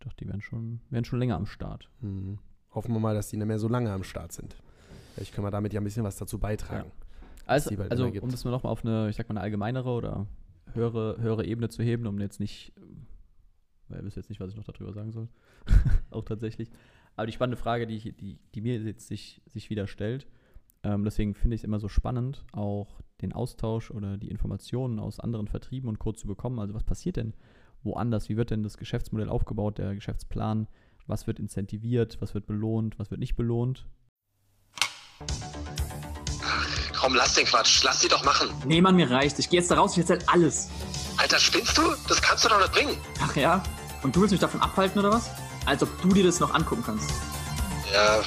Ich dachte, die wären schon, wären schon länger am Start. Mhm. Hoffen wir mal, dass die nicht mehr so lange am Start sind. Vielleicht können wir damit ja ein bisschen was dazu beitragen. Also, bald also gibt. um das mal nochmal auf eine, ich sag mal, eine allgemeinere oder höhere, höhere Ebene zu heben, um jetzt nicht, weil ihr wisst jetzt nicht, was ich noch darüber sagen soll. Auch tatsächlich. Aber die spannende Frage, die, die, die mir jetzt sich, sich wieder stellt, ähm, deswegen finde ich es immer so spannend, auch den Austausch oder die Informationen aus anderen Vertrieben und Co. zu bekommen. Also was passiert denn woanders? Wie wird denn das Geschäftsmodell aufgebaut, der Geschäftsplan? Was wird incentiviert? Was wird belohnt? Was wird nicht belohnt? Komm, lass den Quatsch. Lass sie doch machen. Nee, Mann, mir reicht. Ich gehe jetzt da raus, ich erzähl alles. Alter, spinnst du? Das kannst du doch nicht bringen. Ach ja? Und du willst mich davon abhalten oder was? Als ob du dir das noch angucken kannst. Ja,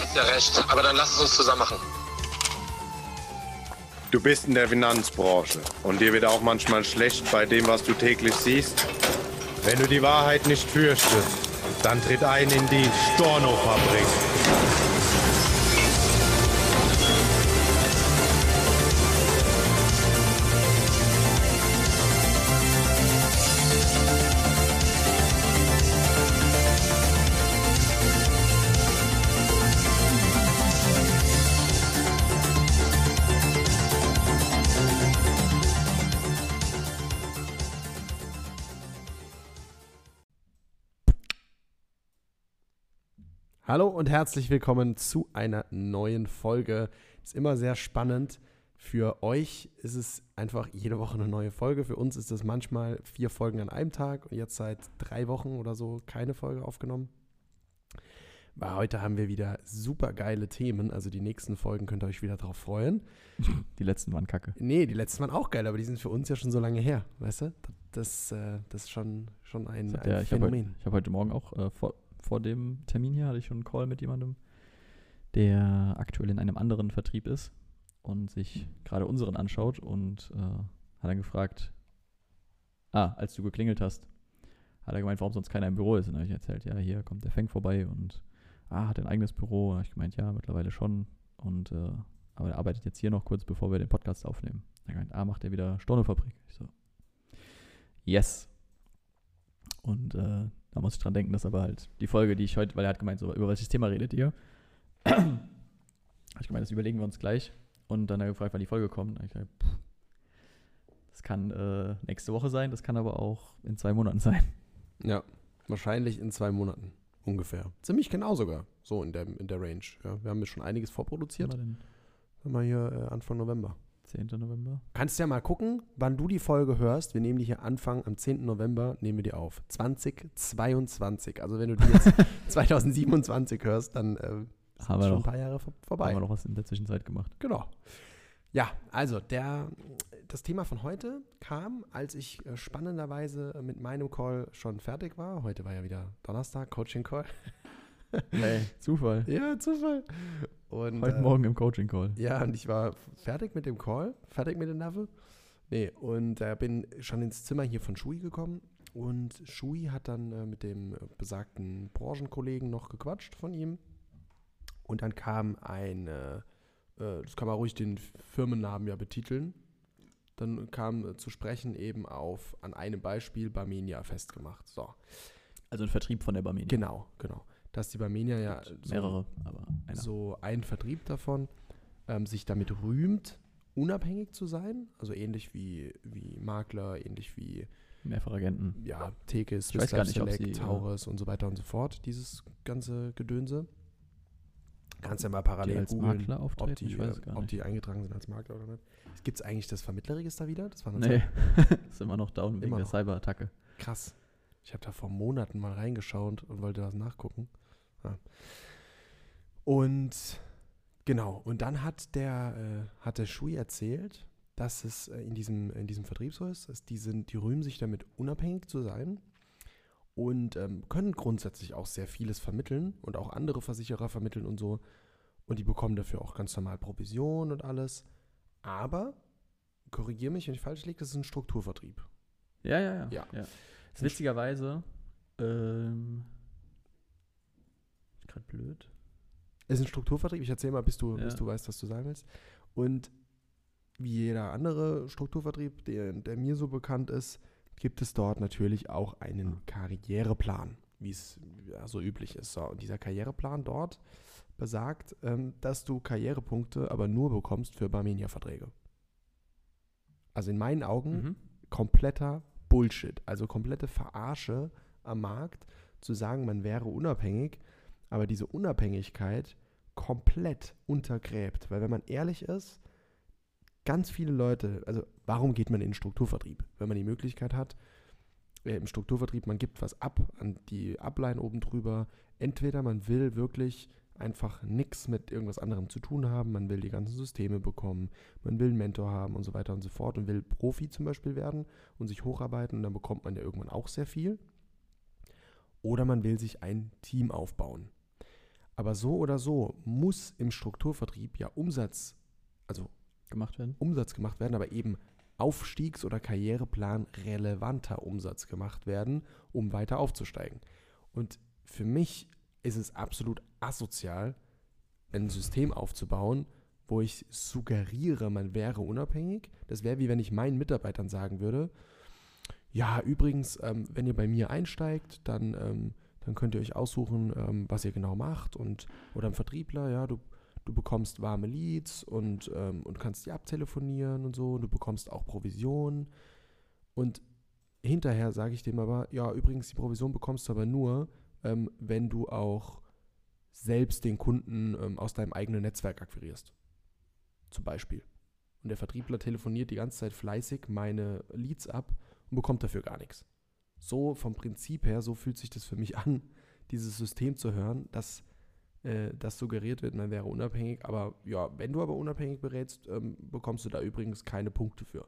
hast ja recht. Aber dann lass es uns zusammen machen. Du bist in der Finanzbranche und dir wird auch manchmal schlecht bei dem, was du täglich siehst. Wenn du die Wahrheit nicht fürchtest, dann tritt ein in die Storno-Fabrik. Und herzlich willkommen zu einer neuen Folge. Ist immer sehr spannend. Für euch ist es einfach jede Woche eine neue Folge. Für uns ist es manchmal vier Folgen an einem Tag und jetzt seit drei Wochen oder so keine Folge aufgenommen. Weil heute haben wir wieder super geile Themen. Also die nächsten Folgen könnt ihr euch wieder drauf freuen. Die letzten waren kacke. Nee, die letzten waren auch geil, aber die sind für uns ja schon so lange her. Weißt du? Das, äh, das ist schon, schon ein, ein ich habe heute, Phänomen. ich hab heute Morgen auch äh, vor, vor dem Termin hier hatte ich schon einen Call mit jemandem, der aktuell in einem anderen Vertrieb ist und sich gerade unseren anschaut und äh, hat dann gefragt, ah, als du geklingelt hast, hat er gemeint, warum sonst keiner im Büro ist. Und dann habe ich erzählt, ja, hier kommt der Feng vorbei und ah, hat ein eigenes Büro. Und habe ich gemeint, ja, mittlerweile schon. Und äh, aber er arbeitet jetzt hier noch kurz, bevor wir den Podcast aufnehmen. Er hat gemeint, ah, macht er wieder Stornofabrik. Ich so, yes. Und äh, da muss ich dran denken, dass aber halt die Folge, die ich heute, weil er hat gemeint, so, über welches Thema redet ihr? habe ich gemeint, das überlegen wir uns gleich. Und dann hat er gefragt, wann die Folge kommt. Ich gesagt, pff, das kann äh, nächste Woche sein, das kann aber auch in zwei Monaten sein. Ja, wahrscheinlich in zwei Monaten ungefähr. Ziemlich genau sogar, so in der, in der Range. Ja, wir haben jetzt schon einiges vorproduziert. Immer den Haben wir hier äh, Anfang November. 10. November. Kannst ja mal gucken, wann du die Folge hörst. Wir nehmen die hier Anfang am 10. November, nehmen wir die auf. 2022. Also wenn du die jetzt 2027 hörst, dann äh, sind Haben wir schon noch. ein paar Jahre vor- Haben vorbei. wir noch was in der Zwischenzeit gemacht. Genau. Ja, also der, das Thema von heute kam, als ich äh, spannenderweise mit meinem Call schon fertig war. Heute war ja wieder Donnerstag, Coaching-Call. Hey, Zufall. Ja, Zufall. Und, Heute äh, Morgen im Coaching-Call. Ja, und ich war fertig mit dem Call, fertig mit dem Nerve. Nee, und äh, bin schon ins Zimmer hier von Shui gekommen. Und Shui hat dann äh, mit dem besagten Branchenkollegen noch gequatscht von ihm. Und dann kam ein, äh, äh, das kann man ruhig den Firmennamen ja betiteln. Dann kam äh, zu sprechen eben auf an einem Beispiel Barmenia festgemacht. So, Also ein Vertrieb von der Barmenia. genau, genau. Dass die Barmenia ja so, Mehrere, aber einer. so ein Vertrieb davon ähm, sich damit rühmt, unabhängig zu sein. Also ähnlich wie, wie Makler, ähnlich wie Mehrfachagenten. ja, gar nicht, ob Select, Taurus und so weiter und so fort. Dieses ganze Gedönse. Kannst ja mal parallel googeln, ob die, ob die eingetragen sind als Makler oder nicht. Gibt es eigentlich das Vermittlerregister wieder? Das war Nee, ist immer noch down wegen Immer der. Cyberattacke. Krass. Ich habe da vor Monaten mal reingeschaut und wollte was nachgucken. Ja. Und genau, und dann hat der, äh, hat der Shui erzählt, dass es äh, in, diesem, in diesem Vertrieb so ist, dass die, sind, die rühmen sich damit, unabhängig zu sein und ähm, können grundsätzlich auch sehr vieles vermitteln und auch andere Versicherer vermitteln und so. Und die bekommen dafür auch ganz normal Provision und alles. Aber, korrigiere mich, wenn ich falsch liege, das ist ein Strukturvertrieb. Ja, ja, ja. Ja. ja. Witzigerweise, ähm, gerade blöd. Es ist ein Strukturvertrieb. Ich erzähle mal, bis du, Ja. bis du weißt, was du sagen willst. Und wie jeder andere Strukturvertrieb, der, der mir so bekannt ist, gibt es dort natürlich auch einen Karriereplan, wie es ja, so üblich ist. So, und dieser Karriereplan dort besagt, ähm, dass du Karrierepunkte aber nur bekommst für Barmenia-Verträge. Also in meinen Augen Mhm. kompletter Bullshit, also komplette Verarsche am Markt, zu sagen, man wäre unabhängig, aber diese Unabhängigkeit komplett untergräbt. Weil wenn man ehrlich ist, ganz viele Leute, also warum geht man in den Strukturvertrieb? Wenn man die Möglichkeit hat, äh, im Strukturvertrieb, man gibt was ab an die Ablein oben drüber. Entweder man will wirklich einfach nichts mit irgendwas anderem zu tun haben, man will die ganzen Systeme bekommen, man will einen Mentor haben und so weiter und so fort und will Profi zum Beispiel werden und sich hocharbeiten und dann bekommt man ja irgendwann auch sehr viel. Oder man will sich ein Team aufbauen. Aber so oder so muss im Strukturvertrieb ja Umsatz, also Gemacht werden. Umsatz gemacht werden, aber eben Aufstiegs- oder Karriereplan relevanter Umsatz gemacht werden, um weiter aufzusteigen. Und für mich ist es absolut asozial, ein System aufzubauen, wo ich suggeriere, man wäre unabhängig. Das wäre wie wenn ich meinen Mitarbeitern sagen würde, ja, übrigens, ähm, wenn ihr bei mir einsteigt, dann, ähm, dann könnt ihr euch aussuchen, ähm, was ihr genau macht. Und, oder ein Vertriebler, ja, du, du bekommst warme Leads und, ähm, und kannst die abtelefonieren und so. Und du bekommst auch Provision. Und hinterher sage ich dem aber, ja, übrigens, die Provision bekommst du aber nur, ähm, wenn du auch selbst den Kunden ähm, aus deinem eigenen Netzwerk akquirierst. Zum Beispiel. Und der Vertriebler telefoniert die ganze Zeit fleißig meine Leads ab und bekommt dafür gar nichts. So vom Prinzip her, so fühlt sich das für mich an, dieses System zu hören, dass äh, das suggeriert wird, man wäre unabhängig. Aber ja, wenn du aber unabhängig berätst, ähm, bekommst du da übrigens keine Punkte für.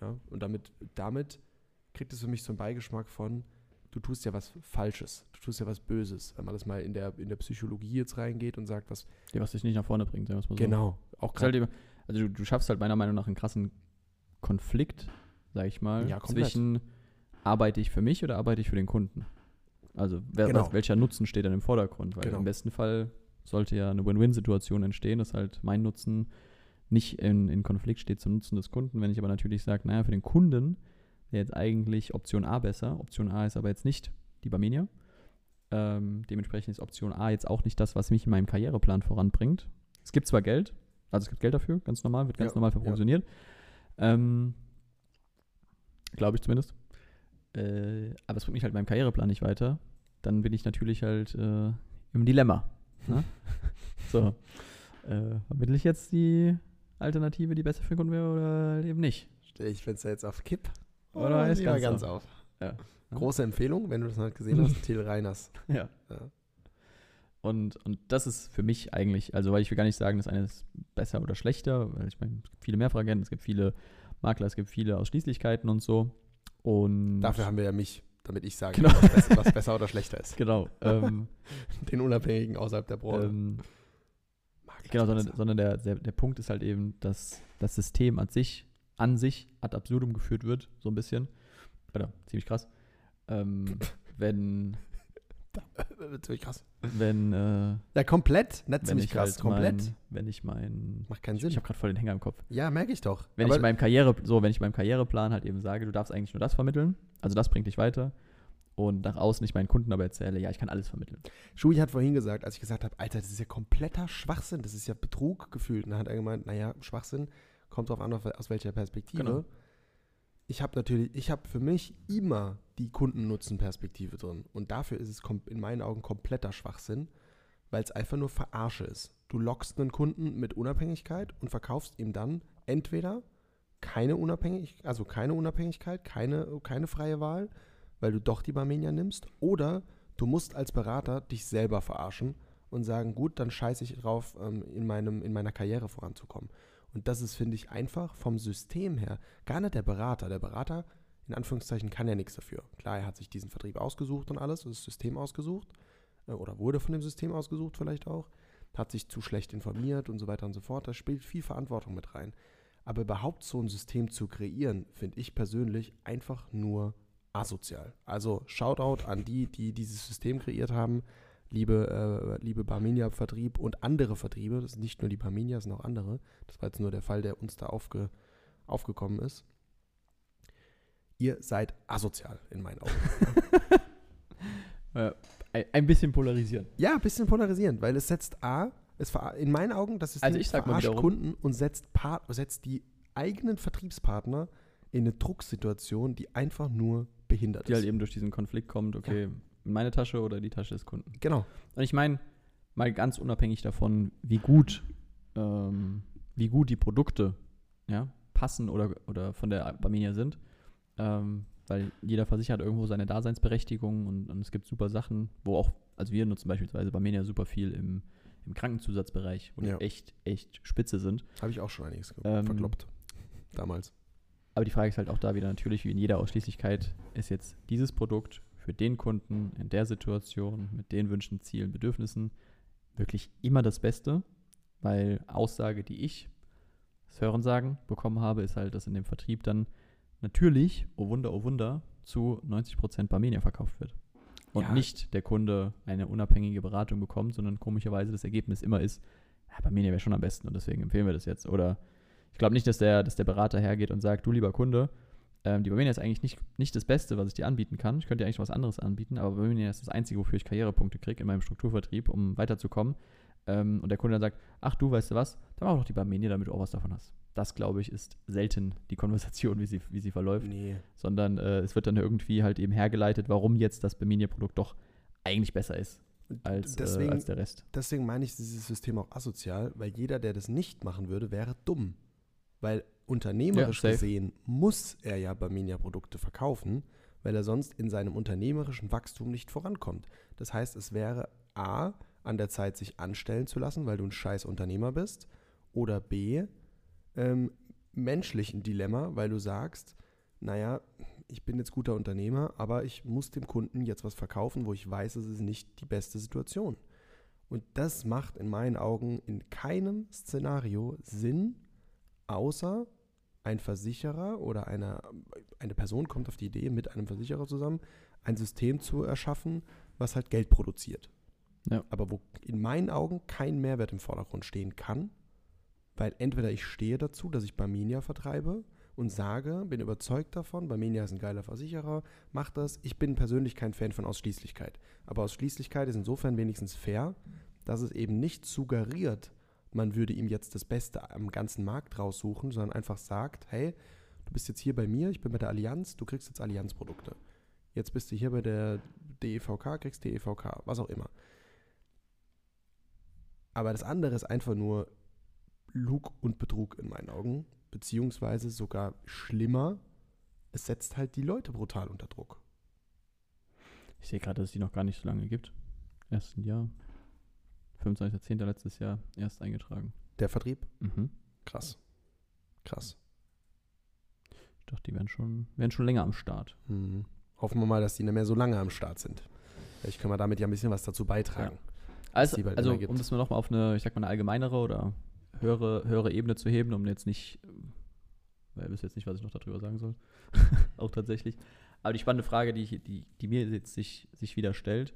Ja? Und damit, damit kriegt es für mich so einen Beigeschmack von, du tust ja was Falsches, du tust ja was Böses, wenn man das mal in der, in der Psychologie jetzt reingeht und sagt, was Ja, was dich nicht nach vorne bringt, sagen wir mal so. genau, auch halt eben, also du, du schaffst halt meiner Meinung nach einen krassen Konflikt, sag ich mal, Ja, zwischen arbeite ich für mich oder arbeite ich für den Kunden? Also wer, Genau. was, welcher Nutzen steht dann im Vordergrund? Weil Genau. im besten Fall sollte ja eine Win-Win-Situation entstehen, dass halt mein Nutzen nicht in, in Konflikt steht zum Nutzen des Kunden. Wenn ich aber natürlich sage, naja, für den Kunden wäre jetzt eigentlich Option A besser. Option A ist aber jetzt nicht die Barmenia. Ähm, dementsprechend ist Option A jetzt auch nicht das, was mich in meinem Karriereplan voranbringt. Es gibt zwar Geld, also es gibt Geld dafür, ganz normal, wird ganz Ja, normal ja. verprovisioniert. Ähm, Glaube ich zumindest. Äh, aber es bringt mich halt in meinem Karriereplan nicht weiter. Dann bin ich natürlich halt äh, im Dilemma. Ne? so. Äh, vermittle ich jetzt die Alternative, die besser für den Kunden wäre oder halt eben nicht? stelle ich Fenster jetzt auf Kipp Oder ist lieber ganz ganz auf? auf. Ja. Große Empfehlung, wenn du das noch nicht gesehen hast, Till Reiners. Ja. Ja. Und, und das ist für mich eigentlich, also weil ich will gar nicht sagen, das eine ist besser oder schlechter, weil ich meine, es gibt viele Mehrfachagenten, es gibt viele Makler, es gibt viele Ausschließlichkeiten und so. Und Dafür haben wir ja mich, damit ich sage, Genau. was, besser, was besser oder schlechter ist. genau. ähm, Den Unabhängigen außerhalb der Branche. ähm, genau, sondern, sondern der, der, der Punkt ist halt eben, dass das System an sich, an sich ad absurdum geführt wird, so ein bisschen. Oder ziemlich krass. Ähm, wenn, Ziemlich krass. wenn, äh, Ja, komplett. Nicht ziemlich ich krass. halt komplett. Mein, wenn ich mein, Macht keinen ich, Sinn. ich habe gerade voll den Hänger im Kopf. ja, merke ich doch. Wenn Aber ich meinem Karriere, so, wenn ich meinem Karriereplan halt eben sage, du darfst eigentlich nur das vermitteln, also das bringt dich weiter und nach außen nicht meinen Kunden aber erzähle, ja, ich kann alles vermitteln. Schui hat vorhin gesagt, als ich gesagt habe, Alter, das ist ja kompletter Schwachsinn, das ist ja Betrug gefühlt. Und dann hat er gemeint, naja, Schwachsinn kommt drauf an, aus welcher Perspektive. Genau. Ich habe natürlich, ich habe für mich immer die Kundennutzenperspektive drin. Und dafür ist es in meinen Augen kompletter Schwachsinn, weil es einfach nur Verarsche ist. Du lockst einen Kunden mit Unabhängigkeit und verkaufst ihm dann entweder keine Unabhängig, also keine Unabhängigkeit, keine, keine freie Wahl, weil du doch die Barmenia nimmst, oder du musst als Berater dich selber verarschen und sagen, gut, dann scheiße ich drauf, ähm, in, meinem, in meiner Karriere voranzukommen. Und das ist, finde ich, einfach vom System her gar nicht der Berater. Der Berater, in Anführungszeichen, kann ja nichts dafür. Klar, er hat sich diesen Vertrieb ausgesucht und alles, das System ausgesucht, äh, oder wurde von dem System ausgesucht vielleicht auch, hat sich zu schlecht informiert und so weiter und so fort. Da spielt viel Verantwortung mit rein. Aber überhaupt so ein System zu kreieren, finde ich persönlich einfach nur asozial. Also Shoutout an die, die dieses System kreiert haben. Liebe, äh, liebe Barmenia-Vertrieb und andere Vertriebe, das sind nicht nur die Barmenia, das sind auch andere. Das war jetzt nur der Fall, der uns da aufge, aufgekommen ist. ihr seid asozial in meinen Augen. Äh, ein, bisschen polarisieren. ja, ein bisschen polarisierend, weil es setzt A, es in meinen Augen, das ist Also ich sag mal verarscht Kunden und setzt, Part, setzt die eigenen Vertriebspartner in eine Drucksituation, die einfach nur behindert Die ist. halt eben durch diesen Konflikt kommt, okay, in meine Tasche oder die Tasche des Kunden. genau. Und ich meine, mal ganz unabhängig davon, wie gut, ähm, wie gut die Produkte ja, passen oder, oder von der Barmenia sind, ähm, weil jeder Versicherer hat irgendwo seine Daseinsberechtigung und, und es gibt super Sachen, wo auch, also wir nutzen beispielsweise Barmenia super viel im, im Krankenzusatzbereich, wo Ja. die echt, echt spitze sind. Habe ich auch schon einiges ge- Ähm, verkloppt. Damals. Aber die Frage ist halt auch da wieder natürlich, wie in jeder Ausschließlichkeit, ist jetzt dieses Produkt für den Kunden in der Situation mit den Wünschen, Zielen, Bedürfnissen wirklich immer das Beste? Weil Aussage, die ich das Hören sagen bekommen habe, ist halt, dass in dem Vertrieb dann natürlich, oh Wunder, oh Wunder, zu 90% Barmenia verkauft wird. Und Ja. nicht der Kunde eine unabhängige Beratung bekommt, sondern komischerweise das Ergebnis immer ist, ja, Barmenia wäre schon am besten und deswegen empfehlen wir das jetzt. Oder ich glaube nicht, dass der, dass der Berater hergeht und sagt, du lieber Kunde, ähm, die Barmenia ist eigentlich nicht, nicht das Beste, was ich dir anbieten kann. Ich könnte dir eigentlich was anderes anbieten, aber Barmenia ist das Einzige, wofür ich Karrierepunkte kriege in meinem Strukturvertrieb, um weiterzukommen. Ähm, und der Kunde dann sagt, ach du, weißt du was, dann mach doch die Barmenia, damit du auch was davon hast. Das, glaube ich, ist selten die Konversation, wie sie, wie sie verläuft, Nee. sondern äh, es wird dann irgendwie halt eben hergeleitet, warum jetzt das Barmenia-Produkt doch eigentlich besser ist als, deswegen, äh, als der Rest. deswegen meine ich dieses System auch asozial, weil jeder, der das nicht machen würde, wäre dumm. Weil unternehmerisch Ja, gesehen muss er ja Barmenia-Produkte verkaufen, weil er sonst in seinem unternehmerischen Wachstum nicht vorankommt. Das heißt, es wäre A, an der Zeit, sich anstellen zu lassen, weil du ein scheiß Unternehmer bist, oder B, ähm, menschlich ein Dilemma, weil du sagst, naja, ich bin jetzt guter Unternehmer, aber ich muss dem Kunden jetzt was verkaufen, wo ich weiß, es ist nicht die beste Situation. Und das macht in meinen Augen in keinem Szenario Sinn, außer ein Versicherer oder eine, eine Person kommt auf die Idee, mit einem Versicherer zusammen ein System zu erschaffen, was halt Geld produziert. Ja. Aber wo in meinen Augen kein Mehrwert im Vordergrund stehen kann, weil entweder ich stehe dazu, dass ich Barmenia vertreibe und sage, bin überzeugt davon, Barmenia ist ein geiler Versicherer, macht das. Ich bin persönlich kein Fan von Ausschließlichkeit. Aber Ausschließlichkeit ist insofern wenigstens fair, dass es eben nicht suggeriert, man würde ihm jetzt das Beste am ganzen Markt raussuchen, sondern einfach sagt, hey, du bist jetzt hier bei mir, ich bin bei der Allianz, du kriegst jetzt Allianzprodukte. Jetzt bist du hier bei der DEVK, kriegst DEVK, was auch immer. Aber das andere ist einfach nur Lug und Betrug in meinen Augen, beziehungsweise sogar schlimmer, es setzt halt die Leute brutal unter Druck. Ich sehe gerade, dass es die noch gar nicht so lange gibt. Erst ein Jahr. 25.10. letztes Jahr erst eingetragen. Der Vertrieb? Mhm. Krass. Krass. Ich dachte, die wären schon, wären schon länger am Start. Mhm. Hoffen wir mal, dass die nicht mehr so lange am Start sind. Vielleicht können wir damit ja ein bisschen was dazu beitragen. Also, bald also gibt. um das mal nochmal auf eine, ich sag mal, eine allgemeinere oder höhere, höhere Ebene zu heben, um jetzt nicht, weil ihr wisst jetzt nicht, was ich noch darüber sagen soll. Auch tatsächlich. Aber die spannende Frage, die, die, die mir jetzt sich, sich wieder stellt,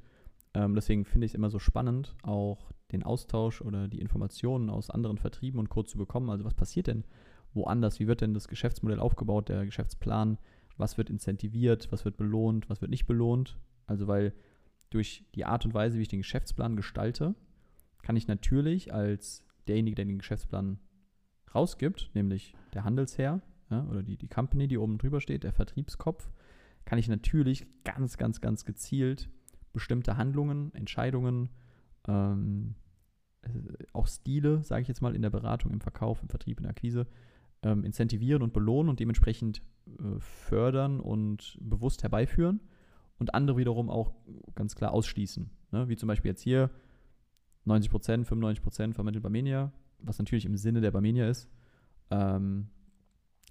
ähm, deswegen finde ich es immer so spannend, auch den Austausch oder die Informationen aus anderen Vertrieben und Co. zu bekommen. Also was passiert denn woanders? Wie wird denn das Geschäftsmodell aufgebaut, der Geschäftsplan? Was wird incentiviert? Was wird belohnt? Was wird nicht belohnt? Also weil durch die Art und Weise, wie ich den Geschäftsplan gestalte, kann ich natürlich als derjenige, der den Geschäftsplan rausgibt, nämlich der Handelsherr ja, oder die, die Company, die oben drüber steht, der Vertriebskopf, kann ich natürlich ganz, ganz, ganz gezielt bestimmte Handlungen, Entscheidungen, ähm, äh, auch Stile, sage ich jetzt mal, in der Beratung, im Verkauf, im Vertrieb, in der Akquise, ähm, incentivieren und belohnen und dementsprechend äh, fördern und bewusst herbeiführen und andere wiederum auch ganz klar ausschließen. Ne? Wie zum Beispiel jetzt hier 90%, 95% vermittelt Barmenia, was natürlich im Sinne der Barmenia ist, ähm,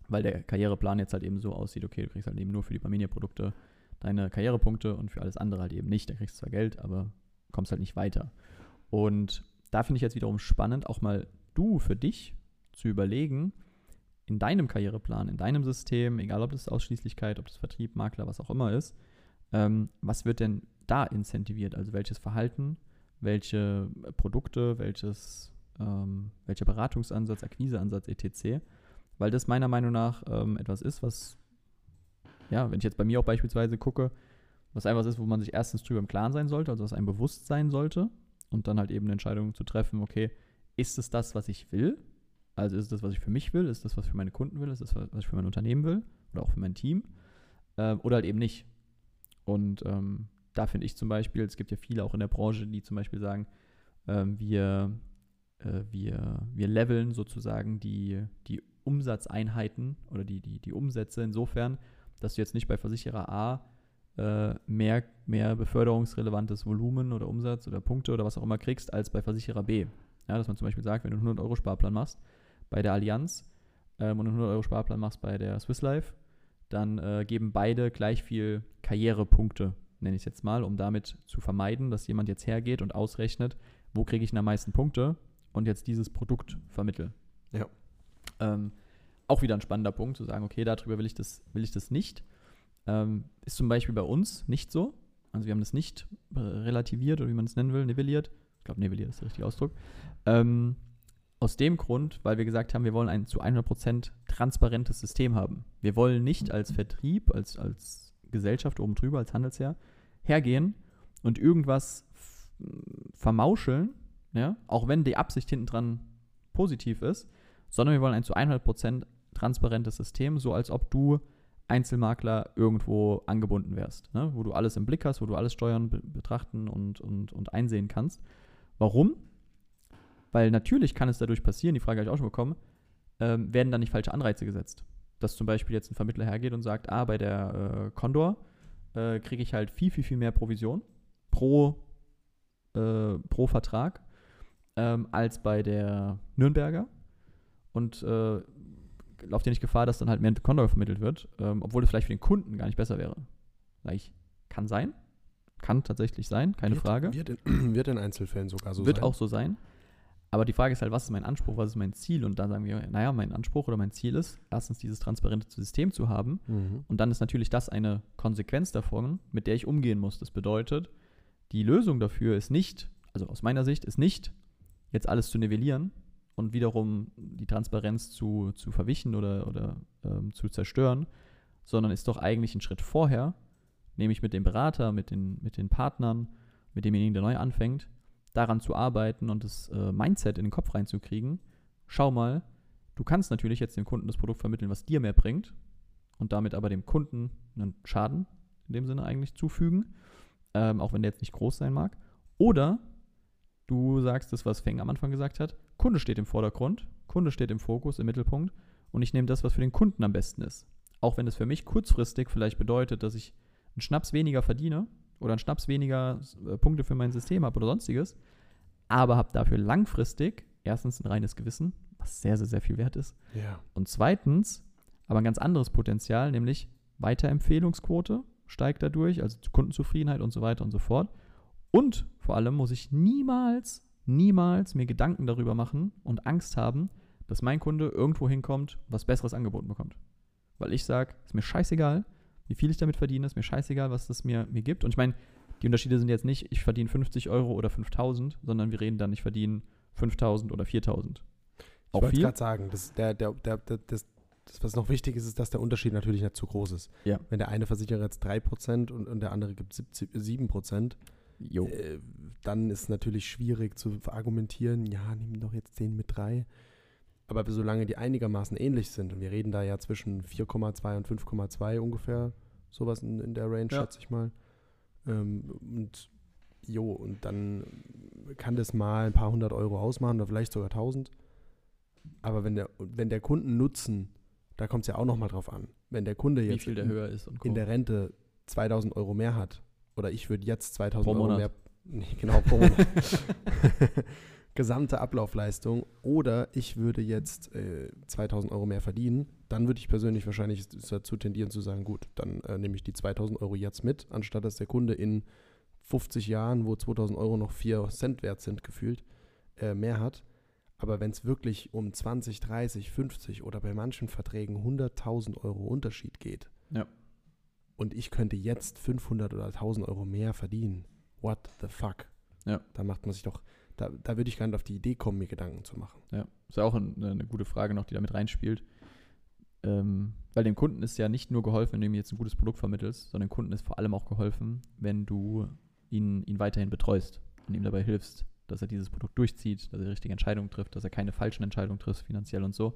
weil der Karriereplan jetzt halt eben so aussieht, okay, du kriegst halt eben nur für die Barmenia-Produkte deine Karrierepunkte und für alles andere halt eben nicht. Da kriegst du zwar Geld, aber kommst halt nicht weiter. Und da finde ich jetzt wiederum spannend, auch mal du für dich zu überlegen, in deinem Karriereplan, in deinem System, egal ob das Ausschließlichkeit, ob das Vertrieb, Makler, was auch immer ist, ähm, was wird denn da incentiviert? Also welches Verhalten, welche Produkte, welches, ähm, welcher Beratungsansatz, Akquiseansatz, etc. Weil das meiner Meinung nach ähm, etwas ist, was ja, wenn ich jetzt bei mir auch beispielsweise gucke, was einfach ist, wo man sich erstens drüber im Klaren sein sollte, also was einem bewusst sein sollte und dann halt eben eine Entscheidung zu treffen, okay, ist es das, was ich will? Also ist es das, was ich für mich will? Ist das, was ich für meine Kunden will? Ist das, was ich für mein Unternehmen will? Oder auch für mein Team? Ähm, oder halt eben nicht. Und ähm, da finde ich zum Beispiel, es gibt ja viele auch in der Branche, die zum Beispiel sagen, ähm, wir, äh, wir, wir leveln sozusagen die, die Umsatzeinheiten oder die, die, die Umsätze insofern, dass du jetzt nicht bei Versicherer A äh, mehr, mehr beförderungsrelevantes Volumen oder Umsatz oder Punkte oder was auch immer kriegst, als bei Versicherer B. Ja, dass man zum Beispiel sagt, wenn du einen 100-Euro-Sparplan machst bei der Allianz ähm, und einen 100-Euro-Sparplan machst bei der Swiss Life, dann äh, geben beide gleich viel Karrierepunkte, nenne ich es jetzt mal, um damit zu vermeiden, dass jemand jetzt hergeht und ausrechnet, wo kriege ich denn am meisten Punkte und jetzt dieses Produkt vermittle. Ja. Ähm, auch wieder ein spannender Punkt, zu sagen, okay, darüber will ich das, will ich das nicht. Ähm, ist zum Beispiel bei uns nicht so. Also wir haben das nicht äh, relativiert oder wie man es nennen will, nivelliert. Ich glaube, nivelliert ist der richtige Ausdruck. Ähm, aus dem Grund, weil wir gesagt haben, wir wollen ein zu 100% transparentes System haben. Wir wollen nicht als Vertrieb, als, als Gesellschaft oben drüber, als Handelsherr hergehen und irgendwas vermauscheln, ja, auch wenn die Absicht hinten dran positiv ist, sondern wir wollen ein zu 100% transparentes System, so als ob du Einzelmakler irgendwo angebunden wärst, ne? wo du alles im Blick hast, wo du alles steuern, be betrachten und, und, und einsehen kannst. Warum? Weil natürlich kann es dadurch passieren, die Frage habe ich auch schon bekommen, ähm, werden dann nicht falsche Anreize gesetzt. Dass zum Beispiel jetzt ein Vermittler hergeht und sagt, ah, bei der äh, Condor äh, kriege ich halt viel, viel, viel mehr Provision pro, äh, pro Vertrag ähm, als bei der Nürnberger. Und äh, lauft ihr nicht Gefahr, dass dann halt mehr Condor vermittelt wird, ähm, obwohl es vielleicht für den Kunden gar nicht besser wäre. Vielleicht kann sein, kann tatsächlich sein, keine wird, Frage. Wird in, wird in Einzelfällen sogar so wird sein. auch so sein. Aber die Frage ist halt, was ist mein Anspruch, was ist mein Ziel? Und dann sagen wir, naja, mein Anspruch oder mein Ziel ist, erstens dieses transparente System zu haben. Mhm. Und dann ist natürlich das eine Konsequenz davon, mit der ich umgehen muss. Das bedeutet, die Lösung dafür ist nicht, also aus meiner Sicht, ist nicht, jetzt alles zu nivellieren und wiederum die Transparenz zu, zu verwischen oder, oder ähm, zu zerstören, sondern ist doch eigentlich ein Schritt vorher, nämlich mit dem Berater, mit den, mit den Partnern, mit demjenigen, der neu anfängt, daran zu arbeiten und das äh, Mindset in den Kopf reinzukriegen. Schau mal, du kannst natürlich jetzt dem Kunden das Produkt vermitteln, was dir mehr bringt und damit aber dem Kunden einen Schaden in dem Sinne eigentlich zufügen, ähm, auch wenn der jetzt nicht groß sein mag. Oder du sagst das, was Feng am Anfang gesagt hat, Kunde steht im Vordergrund, Kunde steht im Fokus, im Mittelpunkt und ich nehme das, was für den Kunden am besten ist. Auch wenn es für mich kurzfristig vielleicht bedeutet, dass ich einen Schnaps weniger verdiene oder einen Schnaps weniger äh, Punkte für mein System habe oder sonstiges, aber habe dafür langfristig erstens ein reines Gewissen, was sehr, sehr, sehr viel wert ist. Ja. Und zweitens aber ein ganz anderes Potenzial, nämlich Weiterempfehlungsquote steigt dadurch, also Kundenzufriedenheit und so weiter und so fort. Und vor allem muss ich niemals, niemals mir Gedanken darüber machen und Angst haben, dass mein Kunde irgendwo hinkommt, was Besseres angeboten bekommt. Weil ich sage, ist mir scheißegal, wie viel ich damit verdiene, ist mir scheißegal, was das mir, mir gibt. Und ich meine, die Unterschiede sind jetzt nicht, ich verdiene 50 Euro oder 5000, sondern wir reden dann, ich verdiene 5000 oder 4000. Ich Auch wollte gerade sagen, das, der, der, der, das, das, was noch wichtig ist, ist, dass der Unterschied natürlich nicht zu groß ist. Ja. Wenn der eine Versicherer jetzt 3% und, und der andere gibt 70, 7%, Jo. Äh, dann ist es natürlich schwierig zu argumentieren, ja, nimm doch jetzt den mit 3. Aber solange die einigermaßen ähnlich sind, und wir reden da ja zwischen 4,2 und 5,2 ungefähr, sowas in, in der Range, Ja. schätze ich mal. Ähm, und jo, und dann kann das mal ein paar hundert Euro ausmachen oder vielleicht sogar 1000. Aber wenn der, wenn der Kundennutzen, da kommt es ja auch nochmal drauf an, wenn der Kunde jetzt der in, höher ist und Co. in der Rente 2000 Euro mehr hat, oder ich würde jetzt 2000 Pro Euro Monat. mehr, nee, genau, pro Monat, gesamte Ablaufleistung, oder ich würde jetzt äh, 2000 Euro mehr verdienen, dann würde ich persönlich wahrscheinlich dazu tendieren zu sagen, gut, dann äh, nehme ich die 2000 Euro jetzt mit, anstatt dass der Kunde in 50 Jahren, wo 2000 Euro noch 4 Cent wert sind, gefühlt, äh, mehr hat. Aber wenn es wirklich um 20, 30, 50 oder bei manchen Verträgen 100.000 Euro Unterschied geht Ja. Und ich könnte jetzt 500 oder 1000 Euro mehr verdienen, what the fuck? Ja. Da macht man sich doch, da, da würde ich gar nicht auf die Idee kommen, mir Gedanken zu machen. Ja, ist ja auch ein, eine gute Frage noch, die damit reinspielt. ähm, weil dem Kunden ist ja nicht nur geholfen, wenn du ihm jetzt ein gutes Produkt vermittelst, sondern dem Kunden ist vor allem auch geholfen, wenn du ihn, ihn weiterhin betreust und ihm dabei hilfst, dass er dieses Produkt durchzieht, dass er die richtige Entscheidung trifft, dass er keine falschen Entscheidungen trifft, finanziell und so.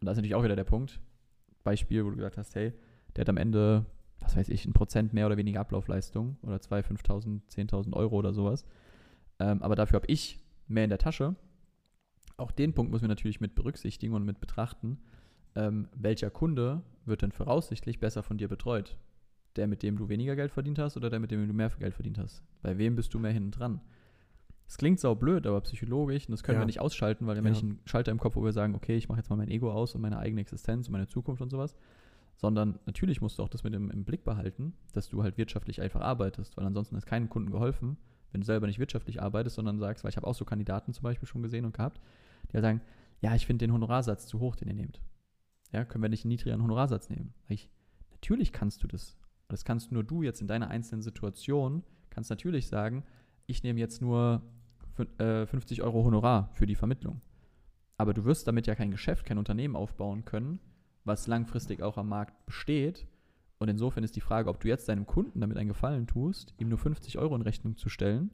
Und da ist natürlich auch wieder der Punkt, Beispiel, wo du gesagt hast, hey, der hat am Ende, was weiß ich, ein Prozent mehr oder weniger Ablaufleistung oder 2, 5.000, 10.000 Euro oder sowas. Ähm, aber dafür habe ich mehr in der Tasche. Auch den Punkt müssen wir natürlich mit berücksichtigen und mit betrachten. Ähm, welcher Kunde wird denn voraussichtlich besser von dir betreut? Der, mit dem du weniger Geld verdient hast oder der, mit dem du mehr Geld verdient hast? Bei wem bist du mehr hinten dran? Es klingt sau blöd, aber psychologisch, und das können Ja. wir nicht ausschalten, weil wir haben Ja. nicht einen Schalter im Kopf, wo wir sagen, okay, ich mache jetzt mal mein Ego aus und meine eigene Existenz und meine Zukunft und sowas. Sondern natürlich musst du auch das mit im, im Blick behalten, dass du halt wirtschaftlich einfach arbeitest, weil ansonsten ist keinem Kunden geholfen, wenn du selber nicht wirtschaftlich arbeitest, sondern sagst, weil ich habe auch so Kandidaten zum Beispiel schon gesehen und gehabt, die halt sagen, ja, ich finde den Honorarsatz zu hoch, den ihr nehmt. Ja, können wir nicht einen niedrigeren Honorarsatz nehmen? Ich, natürlich kannst du das. Das kannst nur du jetzt in deiner einzelnen Situation, kannst natürlich sagen, ich nehme jetzt nur fün- äh, 50 Euro Honorar für die Vermittlung. Aber du wirst damit ja kein Geschäft, kein Unternehmen aufbauen können, was langfristig auch am Markt besteht. Und insofern ist die Frage, ob du jetzt deinem Kunden damit einen Gefallen tust, ihm nur 50 Euro in Rechnung zu stellen,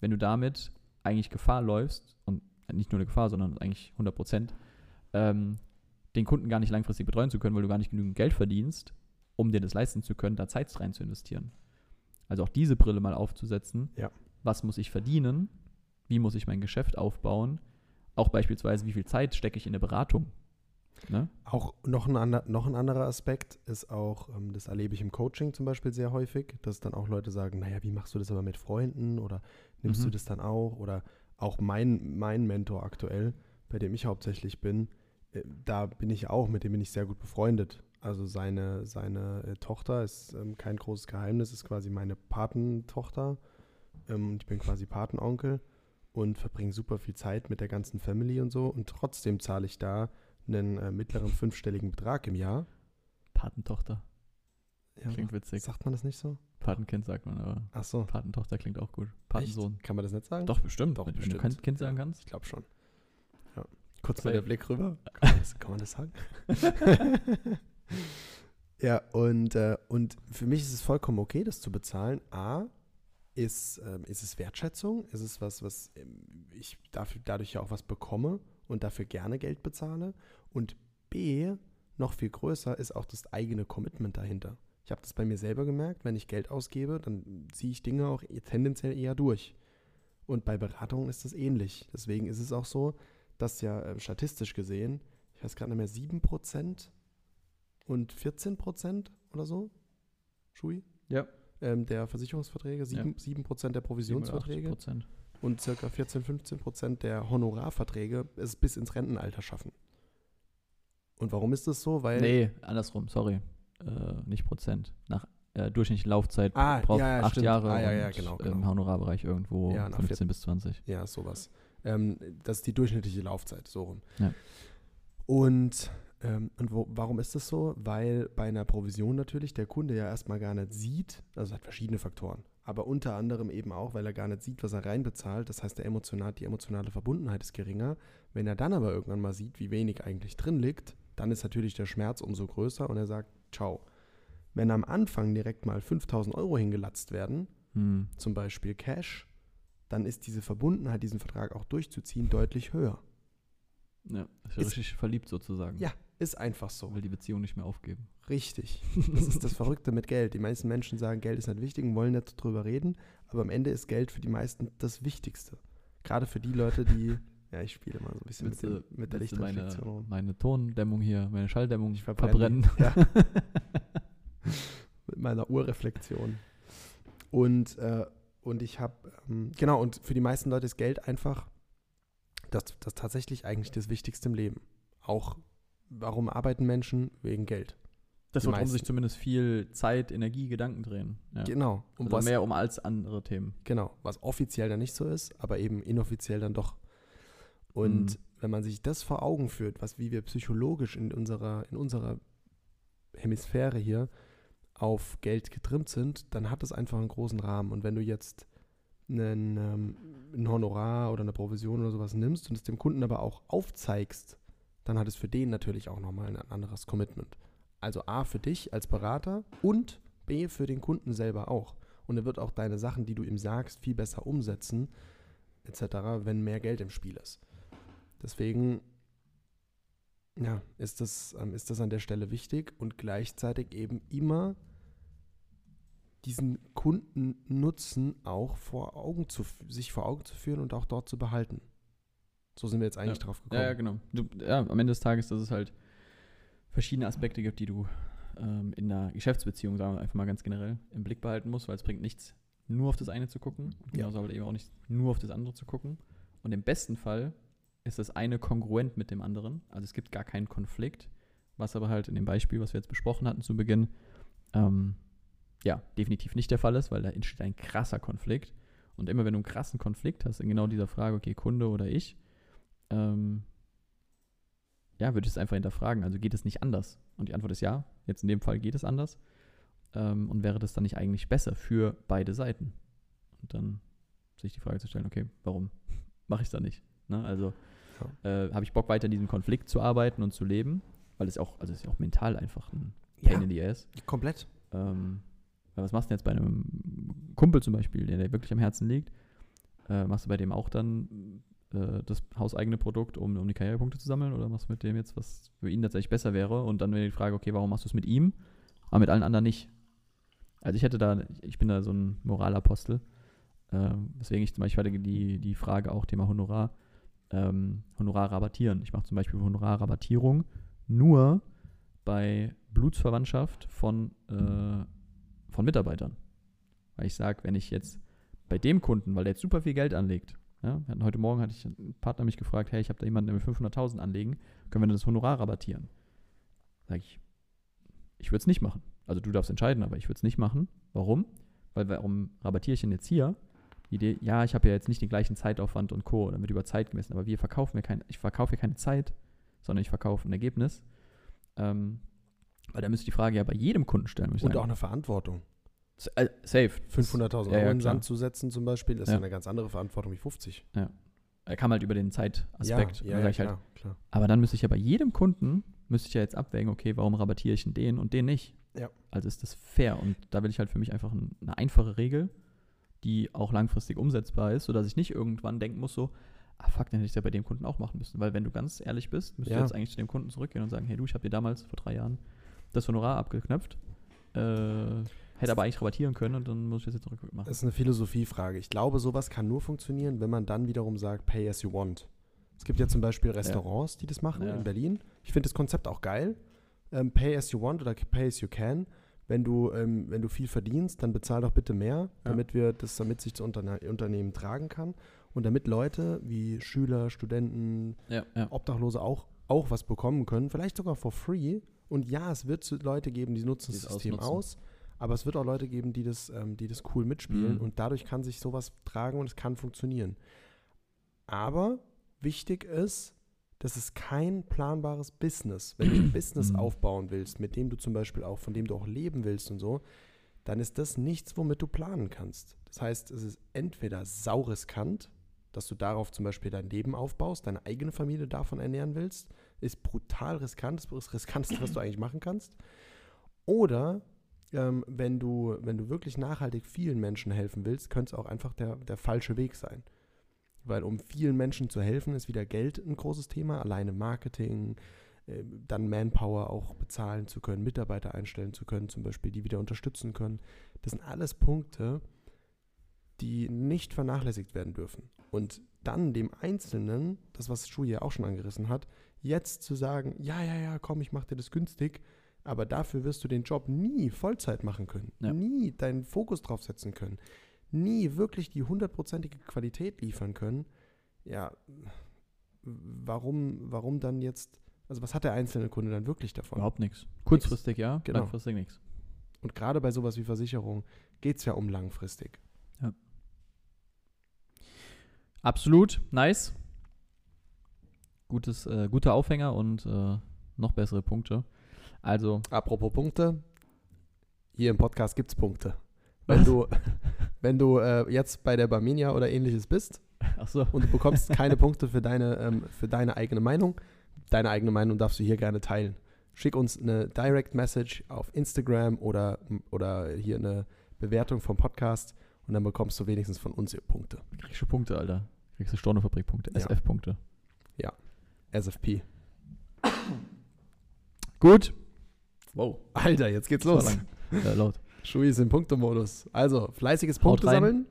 wenn du damit eigentlich Gefahr läufst, und nicht nur eine Gefahr, sondern eigentlich 100 Prozent, ähm, den Kunden gar nicht langfristig betreuen zu können, weil du gar nicht genügend Geld verdienst, um dir das leisten zu können, da Zeit rein zu investieren. Also auch diese Brille mal aufzusetzen. Ja. Was muss ich verdienen? Wie muss ich mein Geschäft aufbauen? Auch beispielsweise, wie viel Zeit stecke ich in eine Beratung? Ne? Auch noch ein, ander, noch ein anderer Aspekt ist auch, ähm, das erlebe ich im Coaching zum Beispiel sehr häufig, dass dann auch Leute sagen, naja, wie machst du das aber mit Freunden oder nimmst Mhm. du das dann auch? Oder auch mein, mein Mentor aktuell, bei dem ich hauptsächlich bin, äh, da bin ich auch, mit dem bin ich sehr gut befreundet. Also seine, seine äh, Tochter ist ähm, kein großes Geheimnis, ist quasi meine Patentochter. Ähm, und ich bin quasi Patenonkel und verbringe super viel Zeit mit der ganzen Family und so. Und trotzdem zahle ich da einen äh, mittleren fünfstelligen Betrag im Jahr. Patentochter. Ja, Klingt witzig. sagt man das nicht so? Patenkind sagt man, aber Ach so. Patentochter klingt auch gut. Echt? Patensohn. Kann man das nicht sagen? Doch, bestimmt. Doch, wenn, bestimmt. wenn du Kind sagen kannst. Ich glaube schon. Ja. Kurz mal der Blick rüber. Kann man das, kann man das sagen? ja, und, äh, und für mich ist es vollkommen okay, das zu bezahlen. A, ist, ähm, ist es Wertschätzung? Ist es was, was ähm, ich dafür, dadurch ja auch was bekomme und dafür gerne Geld bezahle? Und B, noch viel größer, ist auch das eigene Commitment dahinter. Ich habe das bei mir selber gemerkt, wenn ich Geld ausgebe, dann ziehe ich Dinge auch tendenziell eher durch. Und bei Beratungen ist das ähnlich. Deswegen ist es auch so, dass ja äh, statistisch gesehen, ich weiß gerade nicht mehr, 7% und 14% oder so, Schui, Ja. ähm, der Versicherungsverträge, 7%, 7 der Provisionsverträge Prozent. Und circa 14, 15% der Honorarverträge es bis ins Rentenalter schaffen. Und warum ist das so? Weil Nee, andersrum, sorry. Äh, nicht Prozent. Nach äh, durchschnittliche Laufzeit Ah, braucht ja, ja, acht stimmt. Jahre Ah, ja, ja, genau, im genau. Honorarbereich irgendwo Ja, nach 15 bis 20. Ja, sowas. Ähm, das ist die durchschnittliche Laufzeit, so rum. Ja. Und, ähm, und wo, warum ist das so? Weil bei einer Provision natürlich der Kunde ja erstmal gar nicht sieht, also hat verschiedene Faktoren, aber unter anderem eben auch, weil er gar nicht sieht, was er reinbezahlt. Das heißt, der emotional, die emotionale Verbundenheit ist geringer. Wenn er dann aber irgendwann mal sieht, wie wenig eigentlich drin liegt, dann ist natürlich der Schmerz umso größer und er sagt, ciao. Wenn am Anfang direkt mal 5000 Euro hingelatzt werden, Hm. zum Beispiel Cash, dann ist diese Verbundenheit, diesen Vertrag auch durchzuziehen, deutlich höher. Ja, ist ja Ist- richtig verliebt sozusagen. Ja, ist einfach so. Will die Beziehung nicht mehr aufgeben. Richtig. Das ist das Verrückte mit Geld. Die meisten Menschen sagen, Geld ist nicht wichtig und wollen nicht drüber reden, aber am Ende ist Geld für die meisten das Wichtigste. Gerade für die Leute, die, ja, ich spiele mal so ein bisschen mit, du, dem, mit der meine, Lichtreflexion rum. meine Tondämmung hier, meine Schalldämmung Ich verbrenne verbrennen? Ja. mit meiner Urreflexion. Und, äh, und ich habe, ähm, genau, und für die meisten Leute ist Geld einfach das, das tatsächlich eigentlich das Wichtigste im Leben. Auch, warum arbeiten Menschen? Wegen Geld. Das Die wird um meisten. sich zumindest viel Zeit, Energie, Gedanken drehen. Ja. Genau. Und Also was, mehr um als andere Themen. Genau, was offiziell dann nicht so ist, aber eben inoffiziell dann doch. Und Mhm. wenn man sich das vor Augen führt, was wie wir psychologisch in unserer, in unserer Hemisphäre hier auf Geld getrimmt sind, dann hat es einfach einen großen Rahmen. Und wenn du jetzt einen, ähm, ein Honorar oder eine Provision oder sowas nimmst und es dem Kunden aber auch aufzeigst, dann hat es für den natürlich auch nochmal ein anderes Commitment. Also A für dich als Berater und B für den Kunden selber auch. Und er wird auch deine Sachen, die du ihm sagst, viel besser umsetzen, etc., wenn mehr Geld im Spiel ist. Deswegen ja, ist, das, ähm, ist das an der Stelle wichtig und gleichzeitig eben immer diesen Kundennutzen auch vor Augen zu, sich vor Augen zu führen und auch dort zu behalten. So sind wir jetzt eigentlich Ja. drauf gekommen. Ja, ja, genau. Du, ja, am Ende des Tages, dass es halt verschiedene Aspekte gibt, die du ähm, in der Geschäftsbeziehung, sagen wir einfach mal ganz generell, im Blick behalten musst, weil es bringt nichts, nur auf das eine zu gucken. Und Ja. Genauso aber eben auch nicht nur auf das andere zu gucken. Und im besten Fall ist das eine kongruent mit dem anderen. Also es gibt gar keinen Konflikt, was aber halt in dem Beispiel, was wir jetzt besprochen hatten zu Beginn, ähm, ja, definitiv nicht der Fall ist, weil da entsteht ein krasser Konflikt. Und immer wenn du einen krassen Konflikt hast, in genau dieser Frage, okay, Kunde oder ich, ähm, ja, würde ich es einfach hinterfragen. Also geht es nicht anders? Und die Antwort ist ja. Jetzt in dem Fall geht es anders. Ähm, und wäre das dann nicht eigentlich besser für beide Seiten? Und dann sich die Frage zu stellen, okay, warum mache ich es dann nicht? Ne? Also äh, habe ich Bock, weiter in diesem Konflikt zu arbeiten und zu leben? Weil es auch, also es ist ja auch mental einfach ein Pain Ja, in the Ass. komplett. Ähm, weil was machst du denn jetzt bei einem Kumpel zum Beispiel, der dir wirklich am Herzen liegt? Äh, machst du bei dem auch dann äh, das hauseigene Produkt, um, um die Karrierepunkte zu sammeln? Oder machst du mit dem jetzt, was für ihn tatsächlich besser wäre? Und dann wäre die Frage, okay, warum machst du es mit ihm, aber mit allen anderen nicht? Also ich hätte da, ich bin da so ein Moralapostel, äh, weswegen ich zum Beispiel hatte die, die Frage auch Thema Honorar, ähm, Honorar rabattieren. Ich mache zum Beispiel Honorarrabattierung nur bei Blutsverwandtschaft von, äh, von Mitarbeitern. Weil ich sage, wenn ich jetzt bei dem Kunden, weil der jetzt super viel Geld anlegt, ja, heute Morgen hatte ich ein Partner mich gefragt, hey, ich habe da jemanden, der will 500.000 anlegen, können wir das Honorar rabattieren? Sag ich, ich würde es nicht machen. Also du darfst entscheiden, aber ich würde es nicht machen. Warum? Weil warum rabattiere ich denn jetzt hier? Die Idee, ja, ich habe ja jetzt nicht den gleichen Zeitaufwand und Co. Dann wird über Zeit gemessen, aber wir verkaufen ja kein, ich verkaufe ja keine Zeit, sondern ich verkaufe ein Ergebnis. Ähm, weil da müsste ich die Frage ja bei jedem Kunden stellen. Und sagen. auch eine Verantwortung. Äh, safe. 500.000 Ja, Euro ja, in den. Sand zu setzen zum Beispiel, ist ja. Ja. eine ganz andere Verantwortung wie 50. Er kam halt über den Zeitaspekt. Ja, ja, ja halt, klar, klar. Aber dann müsste ich ja bei jedem Kunden, müsste ich ja jetzt abwägen, okay, warum rabattiere ich denn den und den nicht? Ja. Also ist das fair. Und da will ich halt für mich einfach ein, eine einfache Regel, die auch langfristig umsetzbar ist, sodass ich nicht irgendwann denken muss, so, ah fuck, dann hätte ich es ja bei dem Kunden auch machen müssen. Weil wenn du ganz ehrlich bist, müsstest Ja. du jetzt eigentlich zu dem Kunden zurückgehen und sagen, hey du, ich habe dir damals vor drei Jahren das Honorar abgeknöpft, äh, hätte aber eigentlich rabattieren können und dann muss ich das jetzt zurück machen. Das ist eine Philosophiefrage. Ich glaube, sowas kann nur funktionieren, wenn man dann wiederum sagt, pay as you want. Es gibt ja zum Beispiel Restaurants, die das machen Ja. in Berlin. Ich finde das Konzept auch geil. Ähm, pay as you want oder pay as you can. Wenn du, ähm, wenn du viel verdienst, dann bezahl doch bitte mehr, damit wir das, damit sich das Unterne Unternehmen tragen kann. Und damit Leute wie Schüler, Studenten, Ja, ja. Obdachlose auch, auch was bekommen können, vielleicht sogar for free. Und ja, es wird Leute geben, die nutzen das System aus, aber es wird auch Leute geben, die das, ähm, die das cool mitspielen Mhm. und dadurch kann sich sowas tragen und es kann funktionieren. Aber wichtig ist, das ist kein planbares Business. Wenn du ein Business Mhm. aufbauen willst, mit dem du zum Beispiel auch, von dem du auch leben willst und so, dann ist das nichts, womit du planen kannst. Das heißt, es ist entweder sauriskant, dass du darauf zum Beispiel dein Leben aufbaust, deine eigene Familie davon ernähren willst, ist brutal riskant, das ist das riskanteste, was du eigentlich machen kannst. Oder ähm, wenn, du, wenn du wirklich nachhaltig vielen Menschen helfen willst, könnte es auch einfach der, der falsche Weg sein. Weil um vielen Menschen zu helfen, ist wieder Geld ein großes Thema, alleine Marketing, äh, dann Manpower auch bezahlen zu können, Mitarbeiter einstellen zu können, zum Beispiel, die wieder unterstützen können. Das sind alles Punkte, die nicht vernachlässigt werden dürfen. Und dann dem Einzelnen, das was Schuh ja auch schon angerissen hat, jetzt zu sagen, ja, ja, ja, komm, ich mache dir das günstig, aber dafür wirst du den Job nie Vollzeit machen können, Ja. nie deinen Fokus drauf setzen können, nie wirklich die hundertprozentige Qualität liefern können. Ja, warum, warum dann jetzt, also was hat der einzelne Kunde dann wirklich davon? Überhaupt nichts. Kurzfristig ja, Genau. langfristig nichts. Und gerade bei sowas wie Versicherung geht es ja um langfristig. Absolut, nice. Gutes, äh, guter Aufhänger und äh, noch bessere Punkte. Also, Apropos Punkte, hier im Podcast gibt es Punkte. Wenn du, wenn du äh, jetzt bei der Barminia oder ähnliches bist so. und du bekommst keine Punkte für deine, ähm, für deine eigene Meinung, deine eigene Meinung darfst du hier gerne teilen. Schick uns eine Direct Message auf Instagram oder, oder hier eine Bewertung vom Podcast und dann bekommst du wenigstens von uns hier Punkte. Kriegst du Punkte, Alter. Kriegst du Stornofabrik-Punkte, Ja. SF-Punkte. SFP. Gut. Wow. Alter, jetzt geht's los. Äh, laut. Schui ist im Punktemodus. Also, fleißiges Haut Punkte rein. sammeln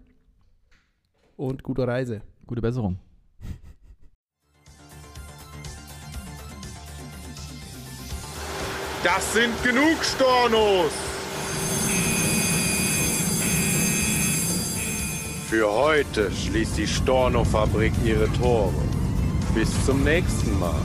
und gute Reise. Gute Besserung. Das sind genug Stornos! Für heute schließt die Storno-Fabrik ihre Tore. Bis zum nächsten Mal.